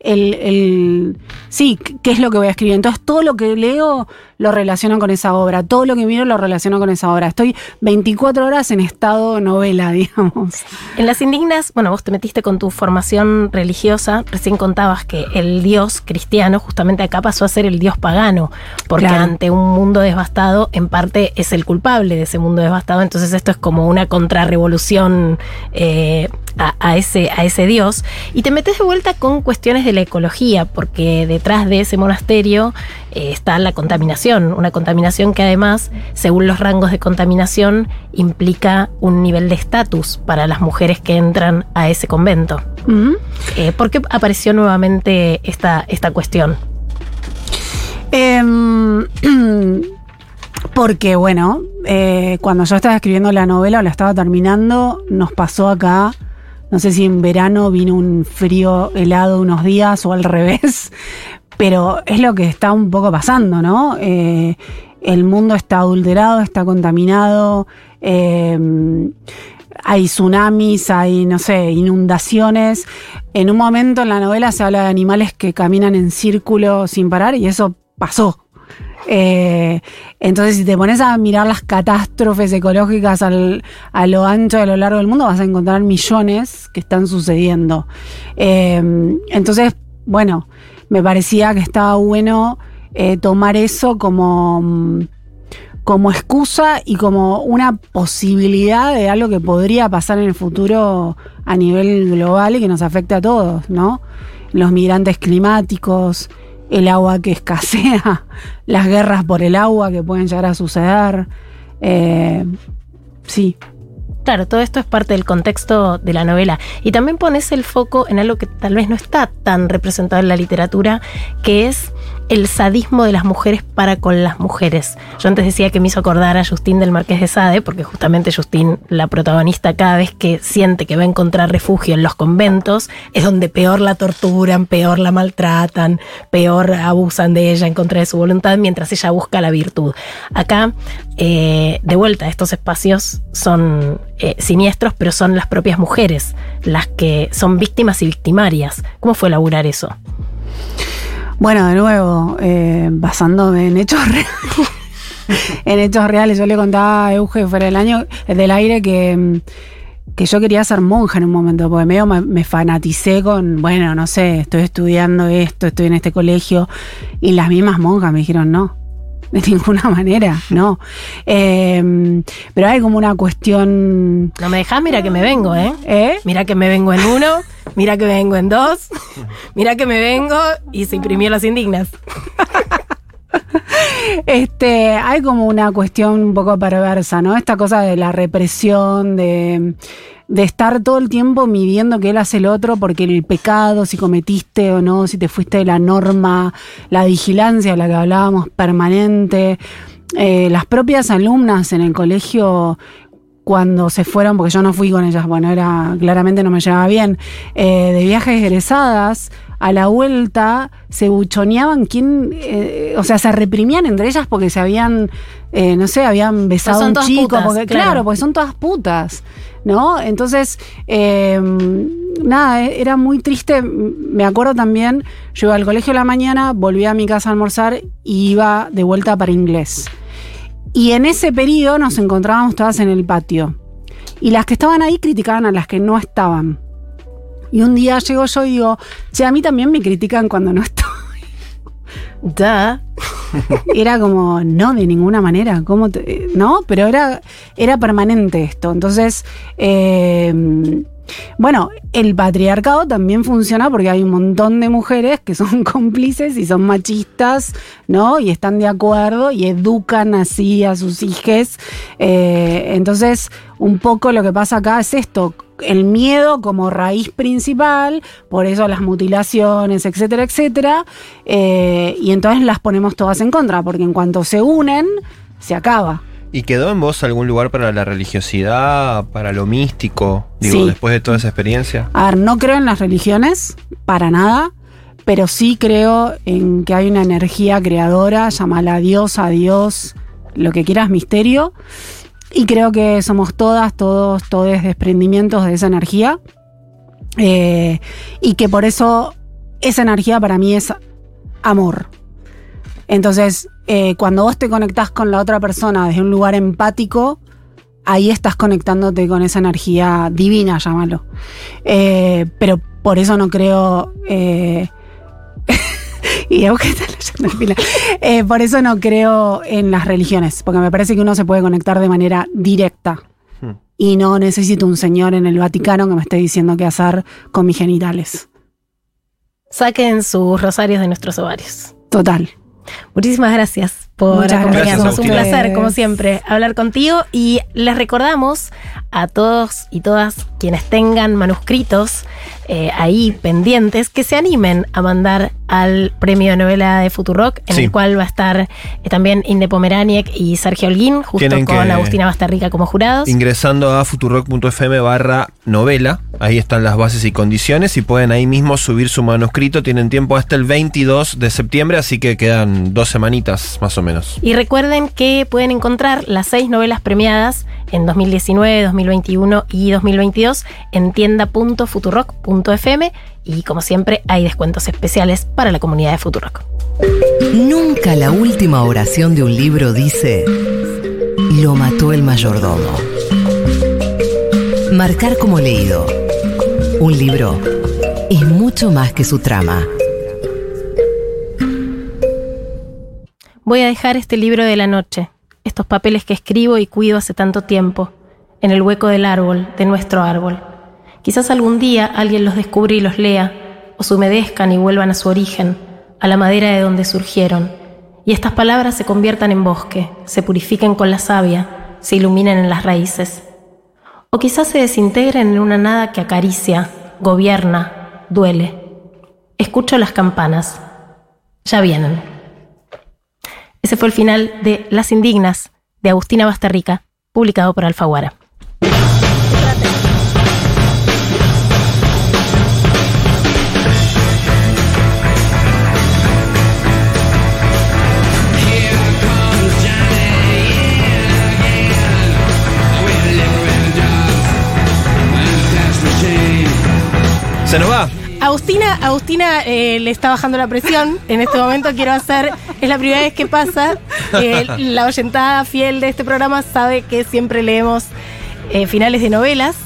El, el- sí, qué es lo que voy a escribir. Entonces todo lo que leo lo relaciono con esa obra, todo lo que miro lo relaciono con esa obra. Estoy 24 horas en estado novela, (laughs) digamos. En las indignas, bueno, vos te metiste con tu formación religiosa, recién contabas que el dios cristiano justamente acá pasó a ser el dios pagano, porque Claro. ante un mundo devastado, en parte es el culpable de ese mundo devastado, entonces esto es como una contrarrevolución eh, a, a ese, a ese dios. Y te metes de vuelta con cuestiones de la ecología, porque detrás de ese monasterio eh, está la contaminación, una contaminación que además, según los rangos de contaminación, implica un nivel de estatus para las mujeres que entran a ese convento. Eh, ¿Por qué apareció nuevamente esta, esta cuestión? Em, (clears throat) porque, bueno, eh, cuando yo estaba escribiendo la novela o la estaba terminando, nos pasó acá, no sé si en verano vino un frío helado unos días o al (laughs) revés, pero es lo que está un poco pasando, ¿no? Eh, el mundo está adulterado, está contaminado. em, hay tsunamis, hay, no sé, inundaciones. En un momento en la novela se habla de animales que caminan en círculo sin parar y eso pasó. Eh, entonces, si te pones a mirar las catástrofes ecológicas a lo ancho y a lo largo del mundo, vas a encontrar millones que están sucediendo. Eh, entonces, bueno, me parecía que estaba bueno eh, tomar eso como, como excusa y como una posibilidad de algo que podría pasar en el futuro a nivel global y que nos afecte a todos, ¿no? Los migrantes climáticos, el agua que escasea, (laughs) las guerras por el agua que pueden llegar a suceder. Eh, sí. Claro, todo esto es parte del contexto de la novela. Y también pones el foco en algo que tal vez no está tan representado en la literatura, que es el sadismo de las mujeres para con las mujeres. Yo antes decía que me hizo acordar a Justín del Marqués de Sade, porque justamente Justín, la protagonista, cada vez que siente que va a encontrar refugio en los conventos, es donde peor la torturan, peor la maltratan, peor abusan de ella en contra de su voluntad, mientras ella busca la virtud. Acá, eh, de vuelta, estos espacios son eh, siniestros, pero son las propias mujeres las que son víctimas y victimarias. ¿Cómo fue elaborar eso? Bueno, de nuevo, eh, basándome en hechos reales. (laughs) en hechos reales, yo le contaba a Euge fuera del año, eh, del aire que, mm, que yo quería ser monja en un momento, porque medio me, me fanaticé con, bueno, no sé, estoy estudiando esto, estoy en este colegio, y las mismas monjas me dijeron no. (laughs) De ninguna manera, no. Eh, pero hay como una cuestión. No me dejás, mira que me vengo, ¿eh? ¿Eh? Mira que me vengo en uno, mira que me vengo en dos, (laughs) mira que me vengo y se imprimió las indignas. (laughs) Este, hay como una cuestión un poco perversa, ¿no? Esta cosa de la represión, de, de estar todo el tiempo midiendo que él hace el otro, porque el pecado, si cometiste o no, si te fuiste de la norma, la vigilancia de la que hablábamos permanente. Eh, las propias alumnas en el colegio cuando se fueron, porque yo no fui con ellas, bueno, era claramente no me llevaba bien, eh, de viajes egresadas, a la vuelta se buchoneaban, quién, eh, o sea, se reprimían entre ellas porque se habían, eh, no sé, habían besado son a un chico, putas, porque, claro. claro, porque son todas putas, ¿no? Entonces, eh, nada, eh, era muy triste. Me acuerdo también, yo iba al colegio a la mañana, volvía a mi casa a almorzar y iba de vuelta para inglés. Y en ese periodo nos encontrábamos todas en el patio. Y las que estaban ahí criticaban a las que no estaban. Y un día llego yo y digo, che, a mí también me critican cuando no estoy. (laughs) Da. Era como, no, de ninguna manera, ¿cómo te- no? Pero era, era permanente esto. Entonces, eh, Bueno, el patriarcado también funciona porque hay un montón de mujeres que son (laughs) cómplices y son machistas, ¿no? Y están de acuerdo y educan así a sus hijos. Eh, entonces, un poco lo que pasa acá es esto, el miedo como raíz principal, por eso las mutilaciones, etcétera, etcétera. eh, y entonces las ponemos todas en contra, porque en cuanto se unen, se acaba. ¿Y quedó en vos algún lugar para la religiosidad, para lo místico? Digo, Sí. después de toda esa experiencia. A ver, no creo en las religiones, para nada, pero sí creo en que hay una energía creadora, llámala Dios, a Dios, lo que quieras, misterio. Y creo que somos todas, todos, todos desprendimientos de esa energía. Eh, y que por eso esa energía para mí es amor. Entonces, eh, cuando vos te conectás con la otra persona desde un lugar empático, ahí estás conectándote con esa energía divina, llámalo. Eh, pero por eso no creo. eh, (laughs) y vos que estás leyendo el final. Eh, por eso no creo en las religiones, porque me parece que uno se puede conectar de manera directa. Hmm. Y no necesito un señor en el Vaticano que me esté diciendo qué hacer con mis genitales. Saquen sus rosarios de nuestros ovarios. Total. Muchísimas gracias por Muchas acompañarnos. Un placer, como siempre, hablar contigo. Y les recordamos a todos y todas quienes tengan manuscritos eh, ahí pendientes que se animen a mandar al premio de novela de Futurock, en Sí. el cual va a estar eh, también Inde Pomeraniec y Sergio Holguín, justo Tienen con Agustina Bastarrica como jurados. Ingresando a futurock.fm barra novela, ahí están las bases y condiciones y pueden ahí mismo subir su manuscrito. Tienen tiempo hasta el 22 de septiembre, así que quedan dos semanitas más o menos. Y recuerden que pueden encontrar las seis novelas premiadas en 2019, 2021 y 2022 en tienda.futurock.fm y como siempre hay descuentos especiales para la comunidad de Futurock. Nunca la última oración de un libro dice, lo mató el mayordomo. Marcar como leído. Un libro es mucho más que su trama. Voy a dejar este libro de la noche, estos papeles que escribo y cuido hace tanto tiempo, en el hueco del árbol, de nuestro árbol. Quizás algún día alguien los descubra y los lea, o se humedezcan y vuelvan a su origen, a la madera de donde surgieron, y estas palabras se conviertan en bosque, se purifiquen con la savia, se iluminen en las raíces. O quizás se desintegren en una nada que acaricia, gobierna, duele. Escucho las campanas. Ya vienen. Ese fue el final de Las Indignas de Agustina Bastarrica, publicado por Alfaguara. Se nos va. Agustina, Agustina eh, le está bajando la presión. En este momento quiero hacer, es la primera vez que pasa. Eh, la oyentada fiel de este programa sabe que siempre leemos eh, finales de novelas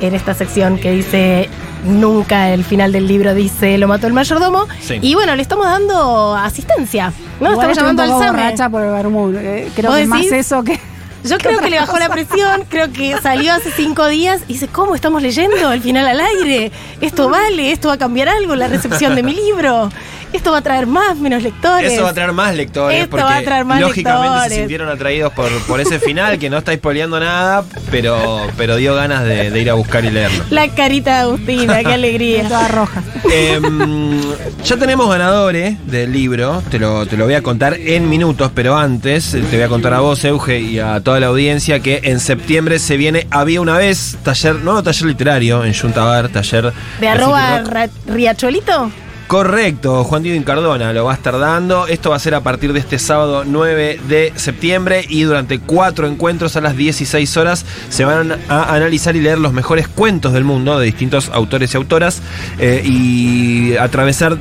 en esta sección que dice nunca el final del libro dice lo mató el mayordomo. Sí. Y bueno, le estamos dando asistencia. ¿no? Igual estamos llamando al SAME. por el eh, creo ¿Vos que es más eso que. Yo creo que le bajó la presión, creo que salió hace cinco días y dice, ¿cómo estamos leyendo el final al aire? Esto vale, esto va a cambiar algo, la recepción de mi libro. Esto va a traer más, menos lectores. Eso va a traer más lectores. Esto porque va a traer más lógicamente lectores. se sintieron atraídos por, por ese final, que no está spoileando nada, pero, pero dio ganas de, de ir a buscar y leerlo. La carita de Agustina, qué alegría. (laughs) Toda roja. Em, ya tenemos ganadores del libro, te lo, te lo voy a contar en minutos, pero antes eh, te voy a contar a vos, Euge, y a toda la audiencia que en septiembre se viene Había una vez, taller, nuevo taller literario en Juntabar, taller De arroba Futurock. Correcto, Juan Diego Incardona lo va a estar dando. Esto va a ser a partir de este sábado 9 de septiembre y durante cuatro encuentros a las 16 horas se van a analizar y leer los mejores cuentos del mundo de distintos autores y autoras eh, y atravesar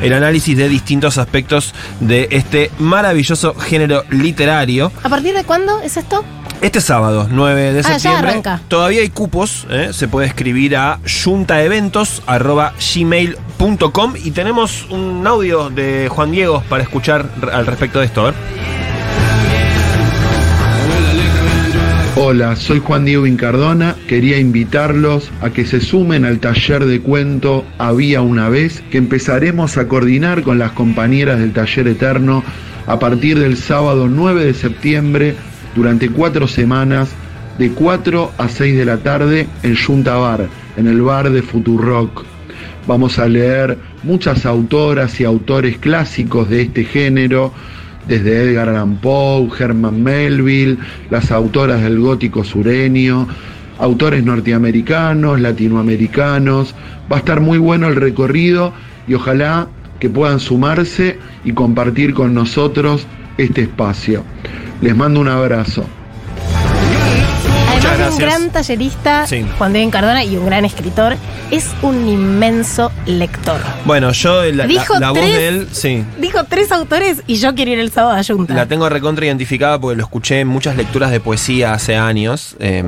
el análisis de distintos aspectos de este maravilloso género literario. ¿A partir de cuándo es esto? Este sábado, 9 de Ah, septiembre, todavía hay cupos, ¿eh? se puede escribir a juntaeventos.gmail.com y tenemos un audio de Juan Diego para escuchar al respecto de esto. Hola, soy Juan Diego Incardona. Quería invitarlos a que se sumen al taller de cuento Había una vez, que empezaremos a coordinar con las compañeras del taller eterno a partir del sábado 9 de septiembre durante cuatro semanas de 4 a 6 de la tarde en Junta Bar, en el bar de Futurock. Vamos a leer muchas autoras y autores clásicos de este género, desde Edgar Allan Poe, Herman Melville, las autoras del gótico sureño, autores norteamericanos, latinoamericanos. Va a estar muy bueno el recorrido y ojalá que puedan sumarse y compartir con nosotros este espacio. Les mando un abrazo. Además de un gran tallerista, Sí. Juan Diego Cardona, y un gran escritor, es un inmenso lector. Bueno, yo la, la- Dijo la voz tres- de él, sí. Dijo tres autores y yo quiero ir el sábado a Junta. La tengo recontra identificada porque lo escuché en muchas lecturas de poesía hace años. eh,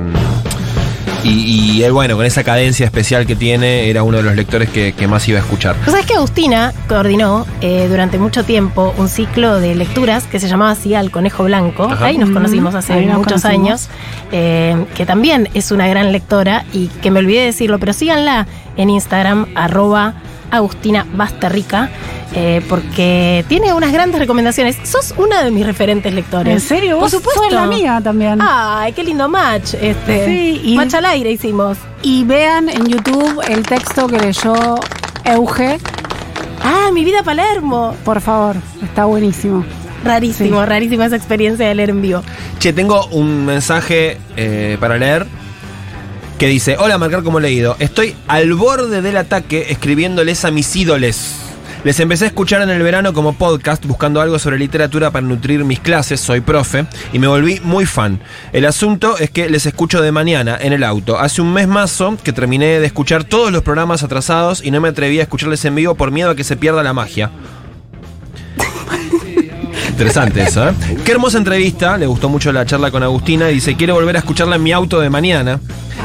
y, y él, bueno, con esa cadencia especial que tiene, era uno de los lectores que, que más iba a escuchar. Vos sabés que Agustina coordinó eh, durante mucho tiempo un ciclo de lecturas que se llamaba Siga al Conejo Blanco. Ajá. Ahí nos conocimos hace ahí muchos conocimos. años. eh, que también es una gran lectora y que me olvidé de decirlo, pero síganla en Instagram, arroba Agustina Basterrica, eh, porque tiene unas grandes recomendaciones. Sos una de mis referentes lectores. ¿En serio? Por supuesto. sos la mía también. Ay, qué lindo match. Este. Sí, y- match al aire hicimos. Y vean en YouTube el texto que leyó Euge, Ah, mi vida Palermo. por favor, está buenísimo. Rarísimo, rarísima esa experiencia de leer en vivo. Che, tengo un mensaje eh, para leer que dice: Hola, marcar como leído. Estoy al borde del ataque escribiéndoles a mis ídoles. Les empecé a escuchar en el verano como podcast buscando algo sobre literatura para nutrir mis clases, soy profe, y me volví muy fan. El asunto es que les escucho de mañana en el auto. Hace un mes mazo que terminé de escuchar todos los programas atrasados y no me atreví a escucharles en vivo por miedo a que se pierda la magia. Interesante eso, ¿eh? Qué hermosa entrevista, le gustó mucho la charla con Agustina dice, quiero volver a escucharla en mi auto de mañana,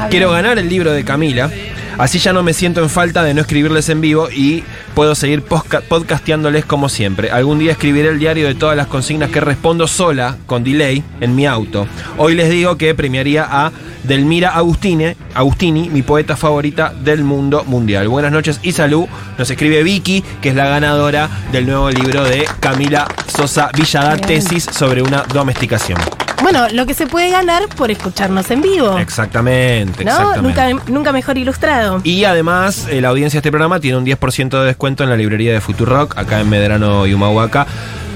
quiero ganar el libro de Camila, así ya no me siento en falta de no escribirles en vivo y puedo seguir podcasteándoles como siempre. Algún día escribiré el diario de todas las consignas que respondo sola, con delay, en mi auto. Hoy les digo que premiaría a Delmira Agustine, Agustini, mi poeta favorita del mundo mundial. Buenas noches y salud. Nos escribe Vicky, que es la ganadora del nuevo libro de Camila Sosa Villada, Bien. tesis sobre una domesticación. Bueno, lo que se puede ganar por escucharnos en vivo. Exactamente, ¿No? exactamente. Nunca, nunca mejor ilustrado. Y además, eh, la audiencia de este programa tiene un 10% de descuento en la librería de Futurock, acá en Medrano y Humahuaca.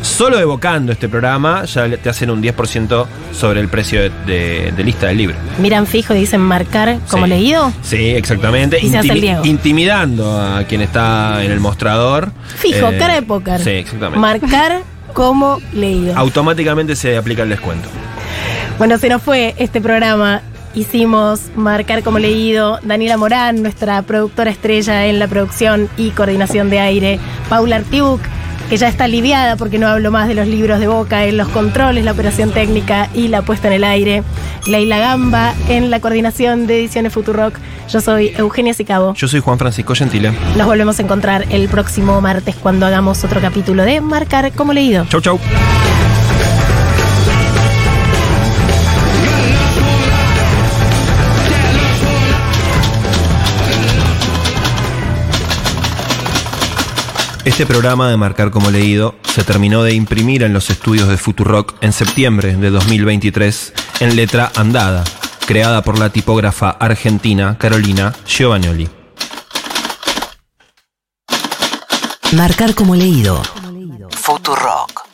Solo evocando este programa, ya te hacen un 10% sobre el precio de, de- de lista del libro. Miran fijo y dicen marcar como Sí. leído. Sí, exactamente. Y se hace el Diego. Intimidando a quien está en el mostrador. Fijo, Eh, cara de póker. Sí, exactamente. Marcar como leído. Automáticamente se aplica el descuento. Bueno, se nos fue este programa. Hicimos marcar como leído Daniela Morán, nuestra productora estrella en la producción y coordinación de aire, Paula Artiuk, que ya está aliviada porque no hablo más de los libros de boca, en los controles, la operación técnica y la puesta en el aire, Leila Gamba en la coordinación de ediciones Futurock. Yo soy Eugenia Sicabo. Yo soy Juan Francisco Gentile. Nos volvemos a encontrar el próximo martes cuando hagamos otro capítulo de Marcar como leído. Chau, chau. Este programa de Marcar como Leído se terminó de imprimir en los estudios de Futurock en septiembre de 2023 en letra andada, creada por la tipógrafa argentina Carolina Giovannioli. Marcar como leído. Futurock.